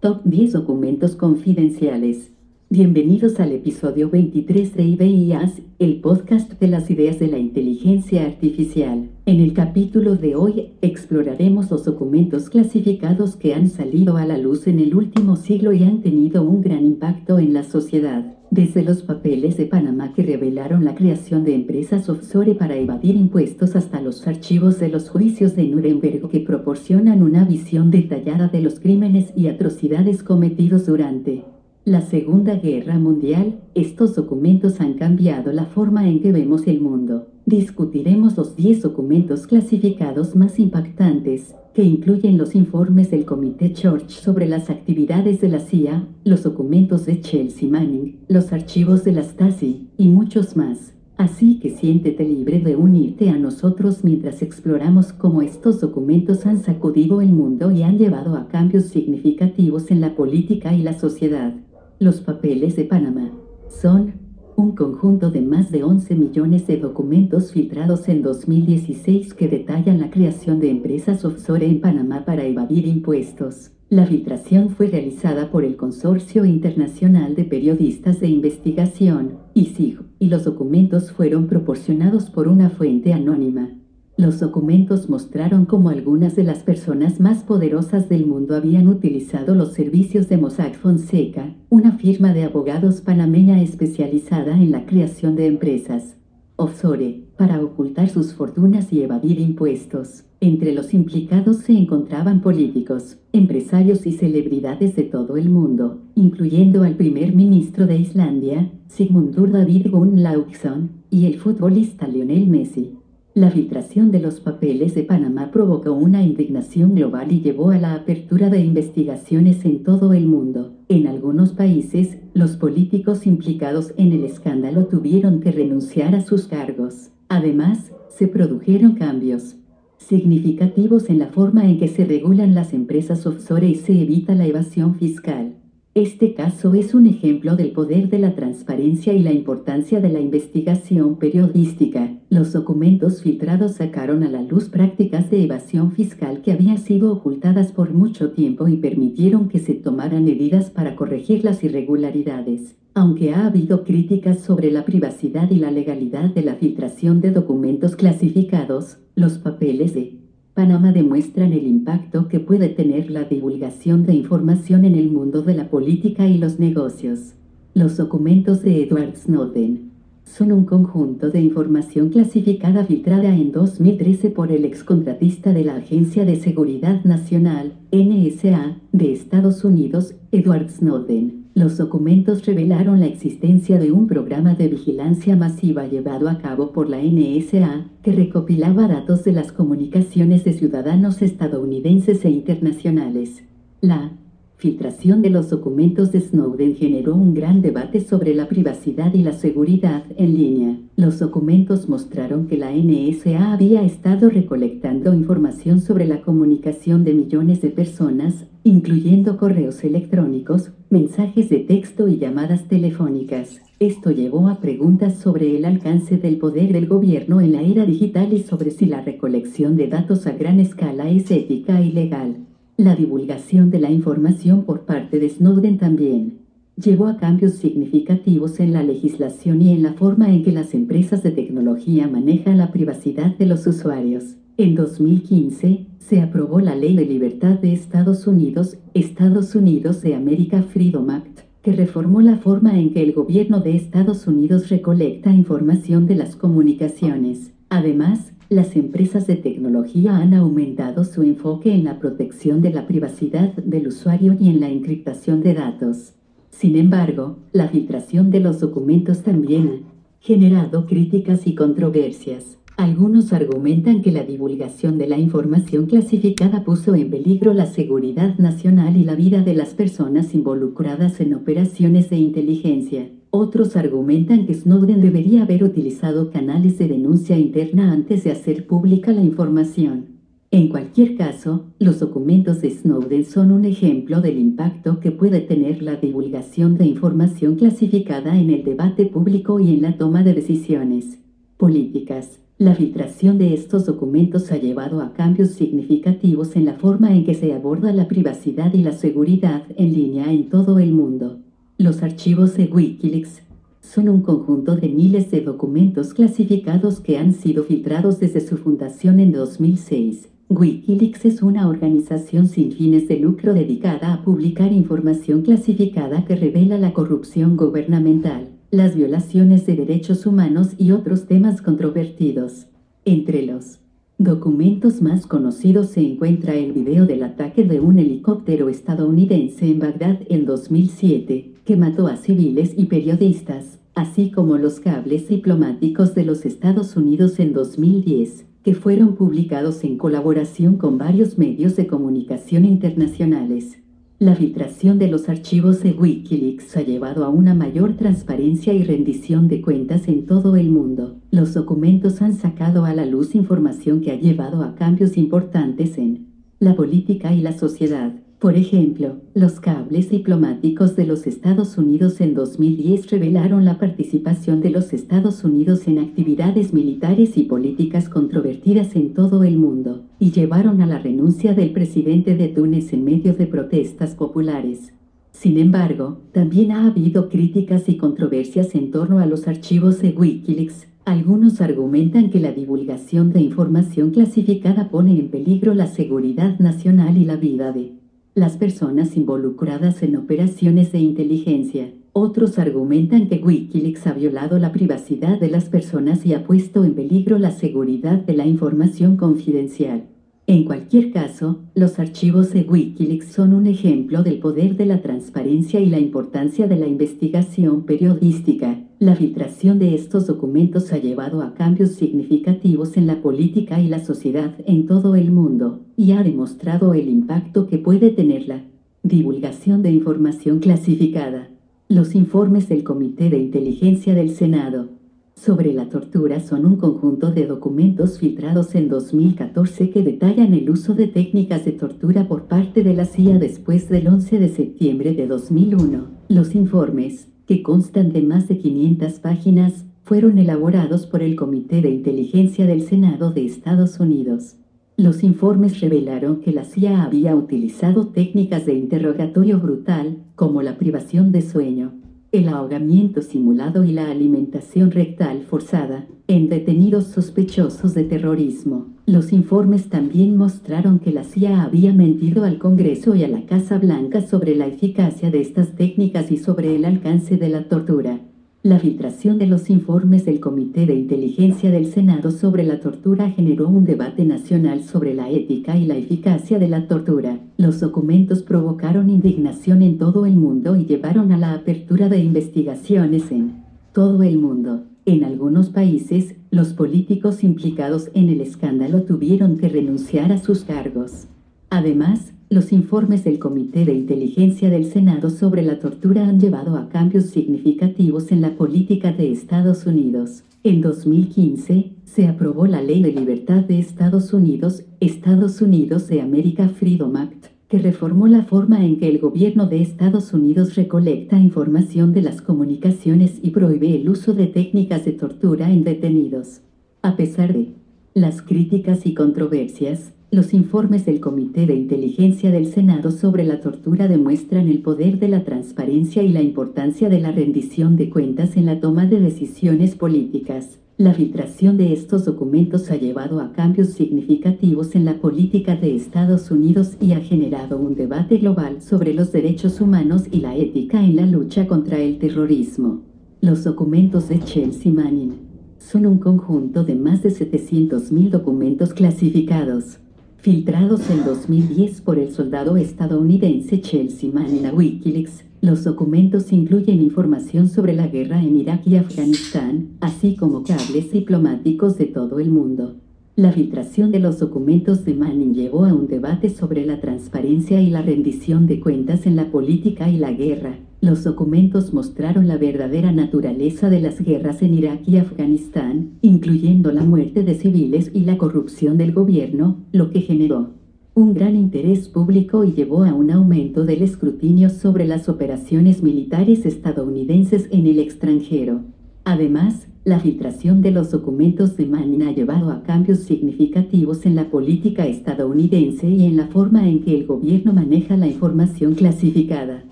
Top 10 documentos confidenciales. Bienvenidos al episodio 23 de IBIAS, el podcast de las ideas de la inteligencia artificial. En el capítulo de hoy exploraremos los documentos clasificados que han salido a la luz en el último siglo y han tenido un gran impacto en la sociedad. Desde los papeles de Panamá que revelaron la creación de empresas offshore para evadir impuestos hasta los archivos de los juicios de Nuremberg que proporcionan una visión detallada de los crímenes y atrocidades cometidos durante la Segunda Guerra Mundial, estos documentos han cambiado la forma en que vemos el mundo. Discutiremos los 10 documentos clasificados más impactantes, que incluyen los informes del Comité Church sobre las actividades de la CIA, los documentos de Chelsea Manning, los archivos de la Stasi, y muchos más. Así que siéntete libre de unirte a nosotros mientras exploramos cómo estos documentos han sacudido el mundo y han llevado a cambios significativos en la política y la sociedad. Los papeles de Panamá son un conjunto de más de 11 millones de documentos filtrados en 2016 que detallan la creación de empresas offshore en Panamá para evadir impuestos. La filtración fue realizada por el Consorcio Internacional de Periodistas de Investigación, ISIG, y los documentos fueron proporcionados por una fuente anónima. Los documentos mostraron cómo algunas de las personas más poderosas del mundo habían utilizado los servicios de Mossack Fonseca, una firma de abogados panameña especializada en la creación de empresas offshore, para ocultar sus fortunas y evadir impuestos. Entre los implicados se encontraban políticos, empresarios y celebridades de todo el mundo, incluyendo al primer ministro de Islandia, Sigmundur David Gunnlaugsson, y el futbolista Lionel Messi. La filtración de los papeles de Panamá provocó una indignación global y llevó a la apertura de investigaciones en todo el mundo. En algunos países, los políticos implicados en el escándalo tuvieron que renunciar a sus cargos. Además, se produjeron cambios significativos en la forma en que se regulan las empresas offshore y se evita la evasión fiscal. Este caso es un ejemplo del poder de la transparencia y la importancia de la investigación periodística. Los documentos filtrados sacaron a la luz prácticas de evasión fiscal que habían sido ocultadas por mucho tiempo y permitieron que se tomaran medidas para corregir las irregularidades. Aunque ha habido críticas sobre la privacidad y la legalidad de la filtración de documentos clasificados, los papeles de Panamá demuestran el impacto que puede tener la divulgación de información en el mundo de la política y los negocios. Los documentos de Edward Snowden son un conjunto de información clasificada filtrada en 2013 por el excontratista de la Agencia de Seguridad Nacional, NSA, de Estados Unidos, Edward Snowden. Los documentos revelaron la existencia de un programa de vigilancia masiva llevado a cabo por la NSA, que recopilaba datos de las comunicaciones de ciudadanos estadounidenses e internacionales. La filtración de los documentos de Snowden generó un gran debate sobre la privacidad y la seguridad en línea. Los documentos mostraron que la NSA había estado recolectando información sobre la comunicación de millones de personas, incluyendo correos electrónicos, mensajes de texto y llamadas telefónicas. Esto llevó a preguntas sobre el alcance del poder del gobierno en la era digital y sobre si la recolección de datos a gran escala es ética y legal. La divulgación de la información por parte de Snowden también llevó a cambios significativos en la legislación y en la forma en que las empresas de tecnología manejan la privacidad de los usuarios. En 2015, se aprobó la Ley de Libertad de Estados Unidos, Estados Unidos de América Freedom Act, que reformó la forma en que el gobierno de Estados Unidos recolecta información de las comunicaciones. Además, las empresas de tecnología han aumentado su enfoque en la protección de la privacidad del usuario y en la encriptación de datos. Sin embargo, la filtración de los documentos también ha generado críticas y controversias. Algunos argumentan que la divulgación de la información clasificada puso en peligro la seguridad nacional y la vida de las personas involucradas en operaciones de inteligencia. Otros argumentan que Snowden debería haber utilizado canales de denuncia interna antes de hacer pública la información. En cualquier caso, los documentos de Snowden son un ejemplo del impacto que puede tener la divulgación de información clasificada en el debate público y en la toma de decisiones políticas. La filtración de estos documentos ha llevado a cambios significativos en la forma en que se aborda la privacidad y la seguridad en línea en todo el mundo. Los archivos de Wikileaks son un conjunto de miles de documentos clasificados que han sido filtrados desde su fundación en 2006. Wikileaks es una organización sin fines de lucro dedicada a publicar información clasificada que revela la corrupción gubernamental, las violaciones de derechos humanos y otros temas controvertidos. Entre los documentos más conocidos se encuentra el video del ataque de un helicóptero estadounidense en Bagdad en 2007, que mató a civiles y periodistas, así como los cables diplomáticos de los Estados Unidos en 2010 que fueron publicados en colaboración con varios medios de comunicación internacionales. La filtración de los archivos de Wikileaks ha llevado a una mayor transparencia y rendición de cuentas en todo el mundo. Los documentos han sacado a la luz información que ha llevado a cambios importantes en la política y la sociedad, por ejemplo, los cables diplomáticos de los Estados Unidos en 2010 revelaron la participación de los Estados Unidos en actividades militares y políticas controvertidas en todo el mundo, y llevaron a la renuncia del presidente de Túnez en medio de protestas populares. Sin embargo, también ha habido críticas y controversias en torno a los archivos de Wikileaks. Algunos argumentan que la divulgación de información clasificada pone en peligro la seguridad nacional y la vida de las personas involucradas en operaciones de inteligencia. Otros argumentan que Wikileaks ha violado la privacidad de las personas y ha puesto en peligro la seguridad de la información confidencial. En cualquier caso, los archivos de Wikileaks son un ejemplo del poder de la transparencia y la importancia de la investigación periodística. La filtración de estos documentos ha llevado a cambios significativos en la política y la sociedad en todo el mundo, y ha demostrado el impacto que puede tener la divulgación de información clasificada. Los informes del Comité de Inteligencia del Senado sobre la tortura son un conjunto de documentos filtrados en 2014 que detallan el uso de técnicas de tortura por parte de la CIA después del 11 de septiembre de 2001. Los informes, que constan de más de 500 páginas, fueron elaborados por el Comité de Inteligencia del Senado de Estados Unidos. Los informes revelaron que la CIA había utilizado técnicas de interrogatorio brutal, como la privación de sueño, el ahogamiento simulado y la alimentación rectal forzada en detenidos sospechosos de terrorismo. Los informes también mostraron que la CIA había mentido al Congreso y a la Casa Blanca sobre la eficacia de estas técnicas y sobre el alcance de la tortura. La filtración de los informes del Comité de Inteligencia del Senado sobre la tortura generó un debate nacional sobre la ética y la eficacia de la tortura. Los documentos provocaron indignación en todo el mundo y llevaron a la apertura de investigaciones en todo el mundo. En algunos países, los políticos implicados en el escándalo tuvieron que renunciar a sus cargos. Además, los informes del Comité de Inteligencia del Senado sobre la tortura han llevado a cambios significativos en la política de Estados Unidos. En 2015, se aprobó la Ley de Libertad de Estados Unidos, Estados Unidos de América Freedom Act, que reformó la forma en que el gobierno de Estados Unidos recolecta información de las comunicaciones y prohíbe el uso de técnicas de tortura en detenidos. A pesar de las críticas y controversias, los informes del Comité de Inteligencia del Senado sobre la tortura demuestran el poder de la transparencia y la importancia de la rendición de cuentas en la toma de decisiones políticas. La filtración de estos documentos ha llevado a cambios significativos en la política de Estados Unidos y ha generado un debate global sobre los derechos humanos y la ética en la lucha contra el terrorismo. Los documentos de Chelsea Manning son un conjunto de más de 700.000 documentos clasificados filtrados en 2010 por el soldado estadounidense Chelsea Manning a Wikileaks. Los documentos incluyen información sobre la guerra en Irak y Afganistán, así como cables diplomáticos de todo el mundo. La filtración de los documentos de Manning llevó a un debate sobre la transparencia y la rendición de cuentas en la política y la guerra. Los documentos mostraron la verdadera naturaleza de las guerras en Irak y Afganistán, incluyendo la muerte de civiles y la corrupción del gobierno, lo que generó un gran interés público y llevó a un aumento del escrutinio sobre las operaciones militares estadounidenses en el extranjero. Además, la filtración de los documentos de Manning ha llevado a cambios significativos en la política estadounidense y en la forma en que el gobierno maneja la información clasificada.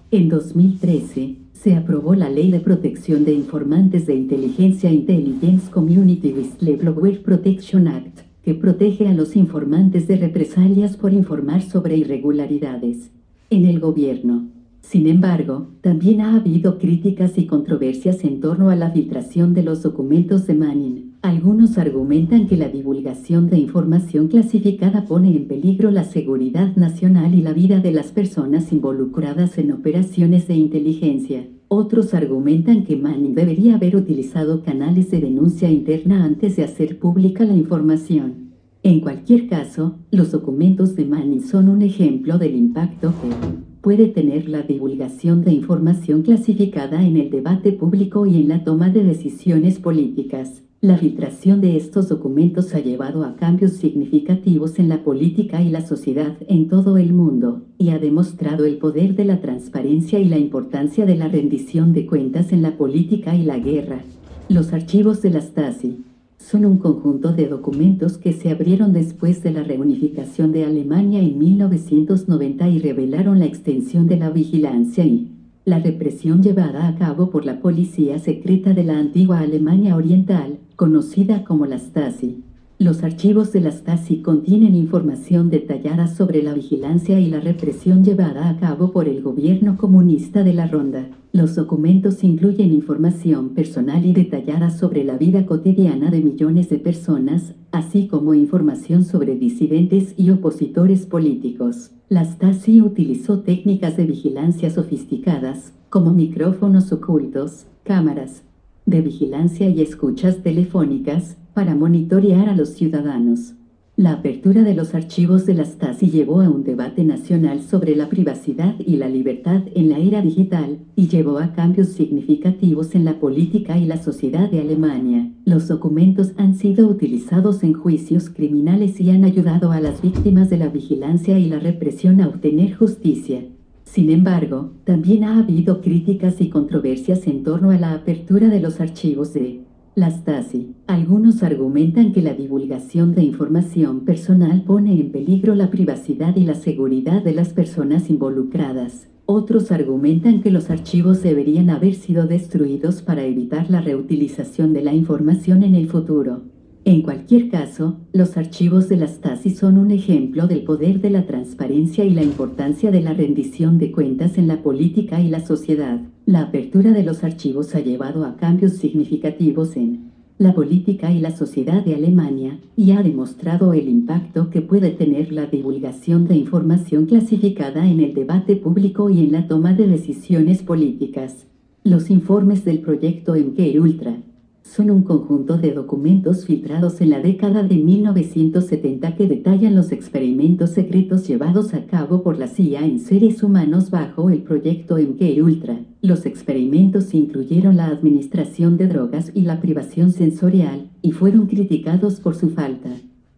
En 2013, se aprobó la Ley de Protección de Informantes de Inteligencia Intelligence Community Whistleblower Protection Act, que protege a los informantes de represalias por informar sobre irregularidades en el gobierno. Sin embargo, también ha habido críticas y controversias en torno a la filtración de los documentos de Manning. Algunos argumentan que la divulgación de información clasificada pone en peligro la seguridad nacional y la vida de las personas involucradas en operaciones de inteligencia. Otros argumentan que Manning debería haber utilizado canales de denuncia interna antes de hacer pública la información. En cualquier caso, los documentos de Manning son un ejemplo del impacto que puede tener la divulgación de información clasificada en el debate público y en la toma de decisiones políticas. La filtración de estos documentos ha llevado a cambios significativos en la política y la sociedad en todo el mundo, y ha demostrado el poder de la transparencia y la importancia de la rendición de cuentas en la política y la guerra. Los archivos de la Stasi, son un conjunto de documentos que se abrieron después de la reunificación de Alemania en 1990 y revelaron la extensión de la vigilancia y la represión llevada a cabo por la policía secreta de la antigua Alemania Oriental, conocida como la Stasi. Los archivos de la Stasi contienen información detallada sobre la vigilancia y la represión llevada a cabo por el gobierno comunista de la Ronda. Los documentos incluyen información personal y detallada sobre la vida cotidiana de millones de personas, así como información sobre disidentes y opositores políticos. La Stasi utilizó técnicas de vigilancia sofisticadas, como micrófonos ocultos, cámaras de vigilancia y escuchas telefónicas, para monitorear a los ciudadanos. La apertura de los archivos de la Stasi llevó a un debate nacional sobre la privacidad y la libertad en la era digital y llevó a cambios significativos en la política y la sociedad de Alemania. Los documentos han sido utilizados en juicios criminales y han ayudado a las víctimas de la vigilancia y la represión a obtener justicia. Sin embargo, también ha habido críticas y controversias en torno a la apertura de los archivos de la Stasi. Algunos argumentan que la divulgación de información personal pone en peligro la privacidad y la seguridad de las personas involucradas. Otros argumentan que los archivos deberían haber sido destruidos para evitar la reutilización de la información en el futuro. En cualquier caso, los archivos de la Stasi son un ejemplo del poder de la transparencia y la importancia de la rendición de cuentas en la política y la sociedad. La apertura de los archivos ha llevado a cambios significativos en la política y la sociedad de Alemania y ha demostrado el impacto que puede tener la divulgación de información clasificada en el debate público y en la toma de decisiones políticas. Los informes del proyecto MK Ultra son un conjunto de documentos filtrados en la década de 1970 que detallan los experimentos secretos llevados a cabo por la CIA en seres humanos bajo el proyecto MK Ultra. Los experimentos incluyeron la administración de drogas y la privación sensorial, y fueron criticados por su falta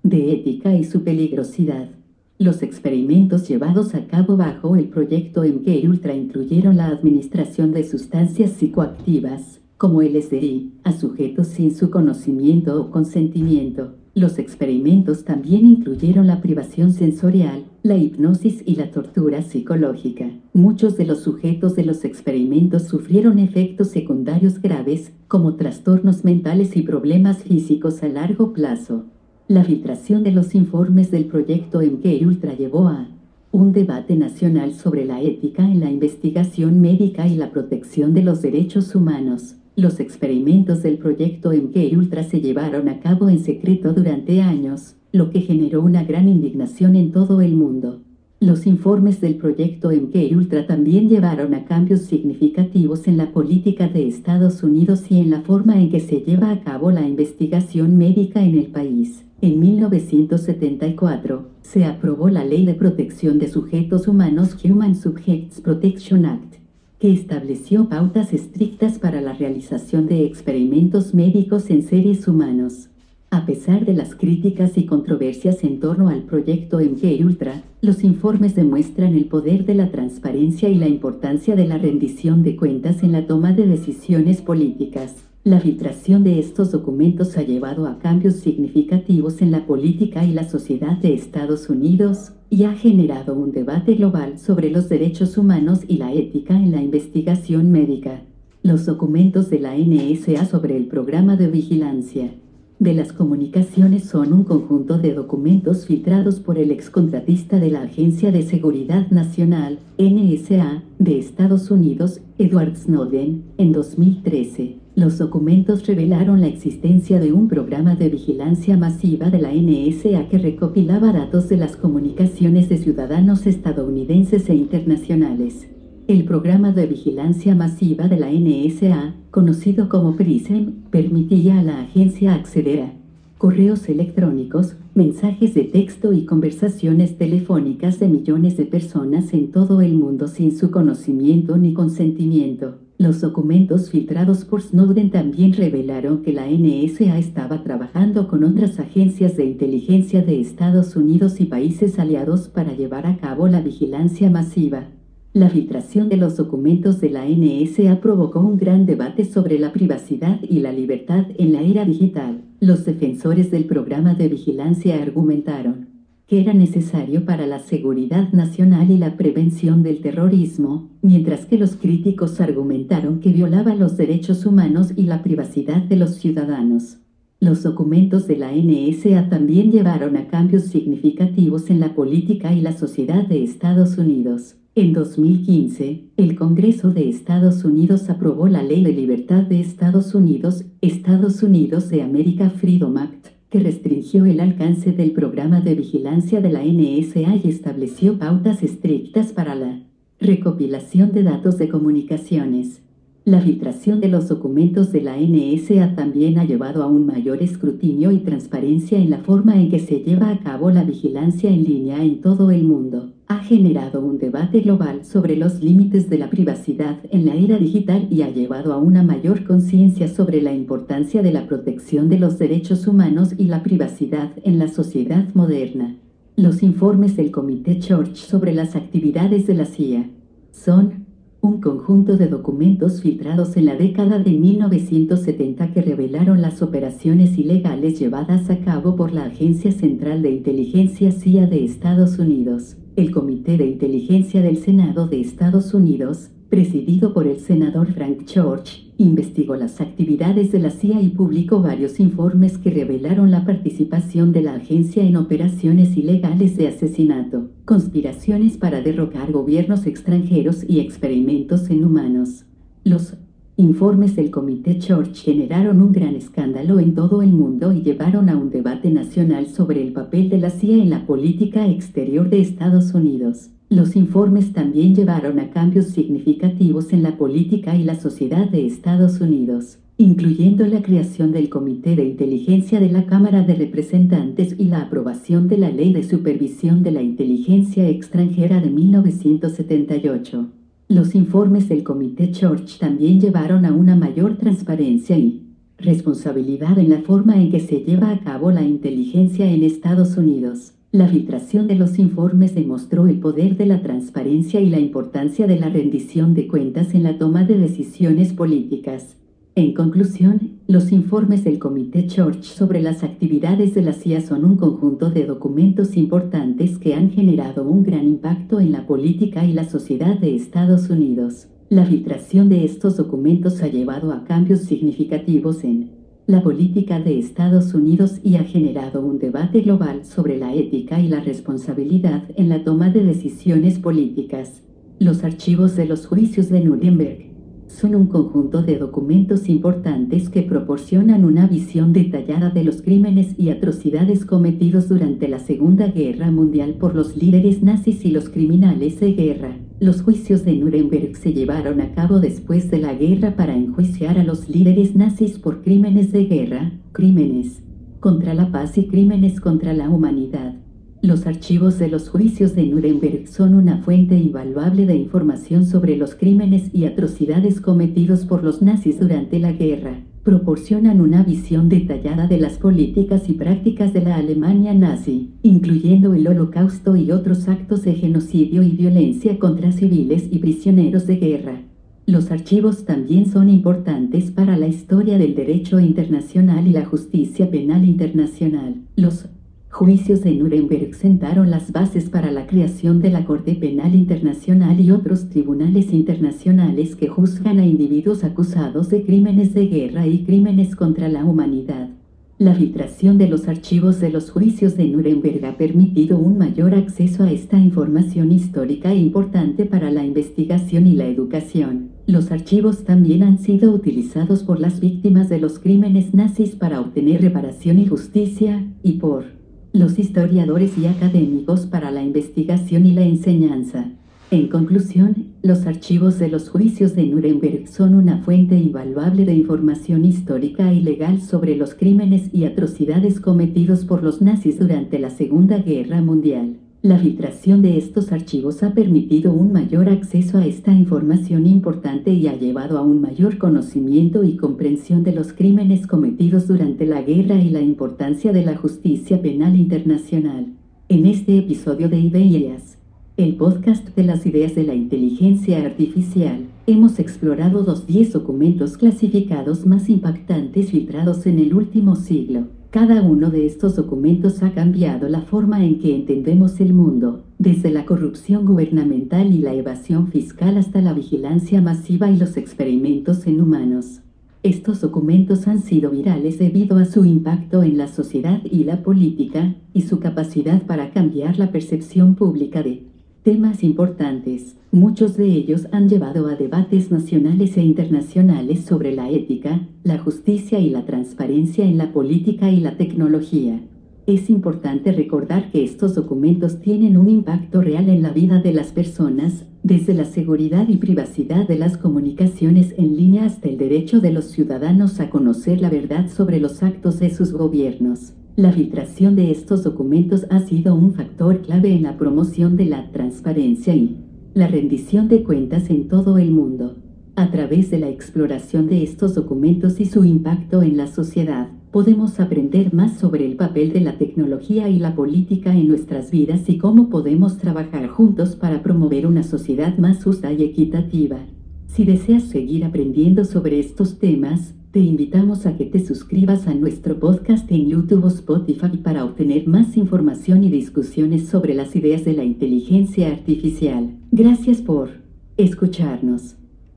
de ética y su peligrosidad. Los experimentos llevados a cabo bajo el proyecto MK Ultra incluyeron la administración de sustancias psicoactivas, como LSD, a sujetos sin su conocimiento o consentimiento. Los experimentos también incluyeron la privación sensorial, la hipnosis y la tortura psicológica. Muchos de los sujetos de los experimentos sufrieron efectos secundarios graves, como trastornos mentales y problemas físicos a largo plazo. La filtración de los informes del proyecto MK Ultra llevó a un debate nacional sobre la ética en la investigación médica y la protección de los derechos humanos. Los experimentos del proyecto MK Ultra se llevaron a cabo en secreto durante años, lo que generó una gran indignación en todo el mundo. Los informes del proyecto MK Ultra también llevaron a cambios significativos en la política de Estados Unidos y en la forma en que se lleva a cabo la investigación médica en el país. En 1974, se aprobó la Ley de Protección de Sujetos Humanos Human Subjects Protection Act que estableció pautas estrictas para la realización de experimentos médicos en seres humanos. A pesar de las críticas y controversias en torno al proyecto MK Ultra, los informes demuestran el poder de la transparencia y la importancia de la rendición de cuentas en la toma de decisiones políticas. La filtración de estos documentos ha llevado a cambios significativos en la política y la sociedad de Estados Unidos, y ha generado un debate global sobre los derechos humanos y la ética en la investigación médica. Los documentos de la NSA sobre el programa de vigilancia de las comunicaciones son un conjunto de documentos filtrados por el excontratista de la Agencia de Seguridad Nacional, NSA, de Estados Unidos, Edward Snowden, en 2013. Los documentos revelaron la existencia de un programa de vigilancia masiva de la NSA que recopilaba datos de las comunicaciones de ciudadanos estadounidenses e internacionales. El programa de vigilancia masiva de la NSA, conocido como PRISM, permitía a la agencia acceder a correos electrónicos, mensajes de texto y conversaciones telefónicas de millones de personas en todo el mundo sin su conocimiento ni consentimiento. Los documentos filtrados por Snowden también revelaron que la NSA estaba trabajando con otras agencias de inteligencia de Estados Unidos y países aliados para llevar a cabo la vigilancia masiva. La filtración de los documentos de la NSA provocó un gran debate sobre la privacidad y la libertad en la era digital. Los defensores del programa de vigilancia argumentaron que era necesario para la seguridad nacional y la prevención del terrorismo, mientras que los críticos argumentaron que violaba los derechos humanos y la privacidad de los ciudadanos. Los documentos de la NSA también llevaron a cambios significativos en la política y la sociedad de Estados Unidos. En 2015, el Congreso de Estados Unidos aprobó la Ley de Libertad de Estados Unidos, Estados Unidos de América Freedom Act, que restringió el alcance del programa de vigilancia de la NSA y estableció pautas estrictas para la recopilación de datos de comunicaciones. La filtración de los documentos de la NSA también ha llevado a un mayor escrutinio y transparencia en la forma en que se lleva a cabo la vigilancia en línea en todo el mundo. Ha generado un debate global sobre los límites de la privacidad en la era digital y ha llevado a una mayor conciencia sobre la importancia de la protección de los derechos humanos y la privacidad en la sociedad moderna. Los informes del Comité Church sobre las actividades de la CIA son un conjunto de documentos filtrados en la década de 1970 que revelaron las operaciones ilegales llevadas a cabo por la Agencia Central de Inteligencia CIA de Estados Unidos, el Comité de Inteligencia del Senado de Estados Unidos, presidido por el senador Frank George, investigó las actividades de la CIA y publicó varios informes que revelaron la participación de la agencia en operaciones ilegales de asesinato, conspiraciones para derrocar gobiernos extranjeros y experimentos en humanos. Los informes del Comité George generaron un gran escándalo en todo el mundo y llevaron a un debate nacional sobre el papel de la CIA en la política exterior de Estados Unidos. Los informes también llevaron a cambios significativos en la política y la sociedad de Estados Unidos, incluyendo la creación del Comité de Inteligencia de la Cámara de Representantes y la aprobación de la Ley de Supervisión de la Inteligencia Extranjera de 1978. Los informes del Comité Church también llevaron a una mayor transparencia y responsabilidad en la forma en que se lleva a cabo la inteligencia en Estados Unidos. La filtración de los informes demostró el poder de la transparencia y la importancia de la rendición de cuentas en la toma de decisiones políticas. En conclusión, los informes del Comité Church sobre las actividades de la CIA son un conjunto de documentos importantes que han generado un gran impacto en la política y la sociedad de Estados Unidos. La filtración de estos documentos ha llevado a cambios significativos en la política de Estados Unidos y ha generado un debate global sobre la ética y la responsabilidad en la toma de decisiones políticas. Los archivos de los juicios de Nuremberg son un conjunto de documentos importantes que proporcionan una visión detallada de los crímenes y atrocidades cometidos durante la Segunda Guerra Mundial por los líderes nazis y los criminales de guerra. Los juicios de Nuremberg se llevaron a cabo después de la guerra para enjuiciar a los líderes nazis por crímenes de guerra, crímenes contra la paz y crímenes contra la humanidad. Los archivos de los juicios de Nuremberg son una fuente invaluable de información sobre los crímenes y atrocidades cometidos por los nazis durante la guerra. Proporcionan una visión detallada de las políticas y prácticas de la Alemania nazi, incluyendo el holocausto y otros actos de genocidio y violencia contra civiles y prisioneros de guerra. Los archivos también son importantes para la historia del derecho internacional y la justicia penal internacional. Los juicios de Nuremberg sentaron las bases para la creación de la Corte Penal Internacional y otros tribunales internacionales que juzgan a individuos acusados de crímenes de guerra y crímenes contra la humanidad. La filtración de los archivos de los juicios de Nuremberg ha permitido un mayor acceso a esta información histórica importante para la investigación y la educación. Los archivos también han sido utilizados por las víctimas de los crímenes nazis para obtener reparación y justicia, y por los historiadores y académicos para la investigación y la enseñanza. En conclusión, los archivos de los juicios de Nuremberg son una fuente invaluable de información histórica y legal sobre los crímenes y atrocidades cometidos por los nazis durante la Segunda Guerra Mundial. La filtración de estos archivos ha permitido un mayor acceso a esta información importante y ha llevado a un mayor conocimiento y comprensión de los crímenes cometidos durante la guerra y la importancia de la justicia penal internacional. En este episodio de IBEAS, el podcast de las ideas de la inteligencia artificial, hemos explorado los 10 documentos clasificados más impactantes filtrados en el último siglo. Cada uno de estos documentos ha cambiado la forma en que entendemos el mundo, desde la corrupción gubernamental y la evasión fiscal hasta la vigilancia masiva y los experimentos en humanos. Estos documentos han sido virales debido a su impacto en la sociedad y la política, y su capacidad para cambiar la percepción pública de temas importantes. Muchos de ellos han llevado a debates nacionales e internacionales sobre la ética, la justicia y la transparencia en la política y la tecnología. Es importante recordar que estos documentos tienen un impacto real en la vida de las personas, desde la seguridad y privacidad de las comunicaciones en línea hasta el derecho de los ciudadanos a conocer la verdad sobre los actos de sus gobiernos. La filtración de estos documentos ha sido un factor clave en la promoción de la transparencia y la rendición de cuentas en todo el mundo. A través de la exploración de estos documentos y su impacto en la sociedad, podemos aprender más sobre el papel de la tecnología y la política en nuestras vidas y cómo podemos trabajar juntos para promover una sociedad más justa y equitativa. Si deseas seguir aprendiendo sobre estos temas, te invitamos a que te suscribas a nuestro podcast en YouTube o Spotify para obtener más información y discusiones sobre las ideas de la inteligencia artificial. Gracias por escucharnos.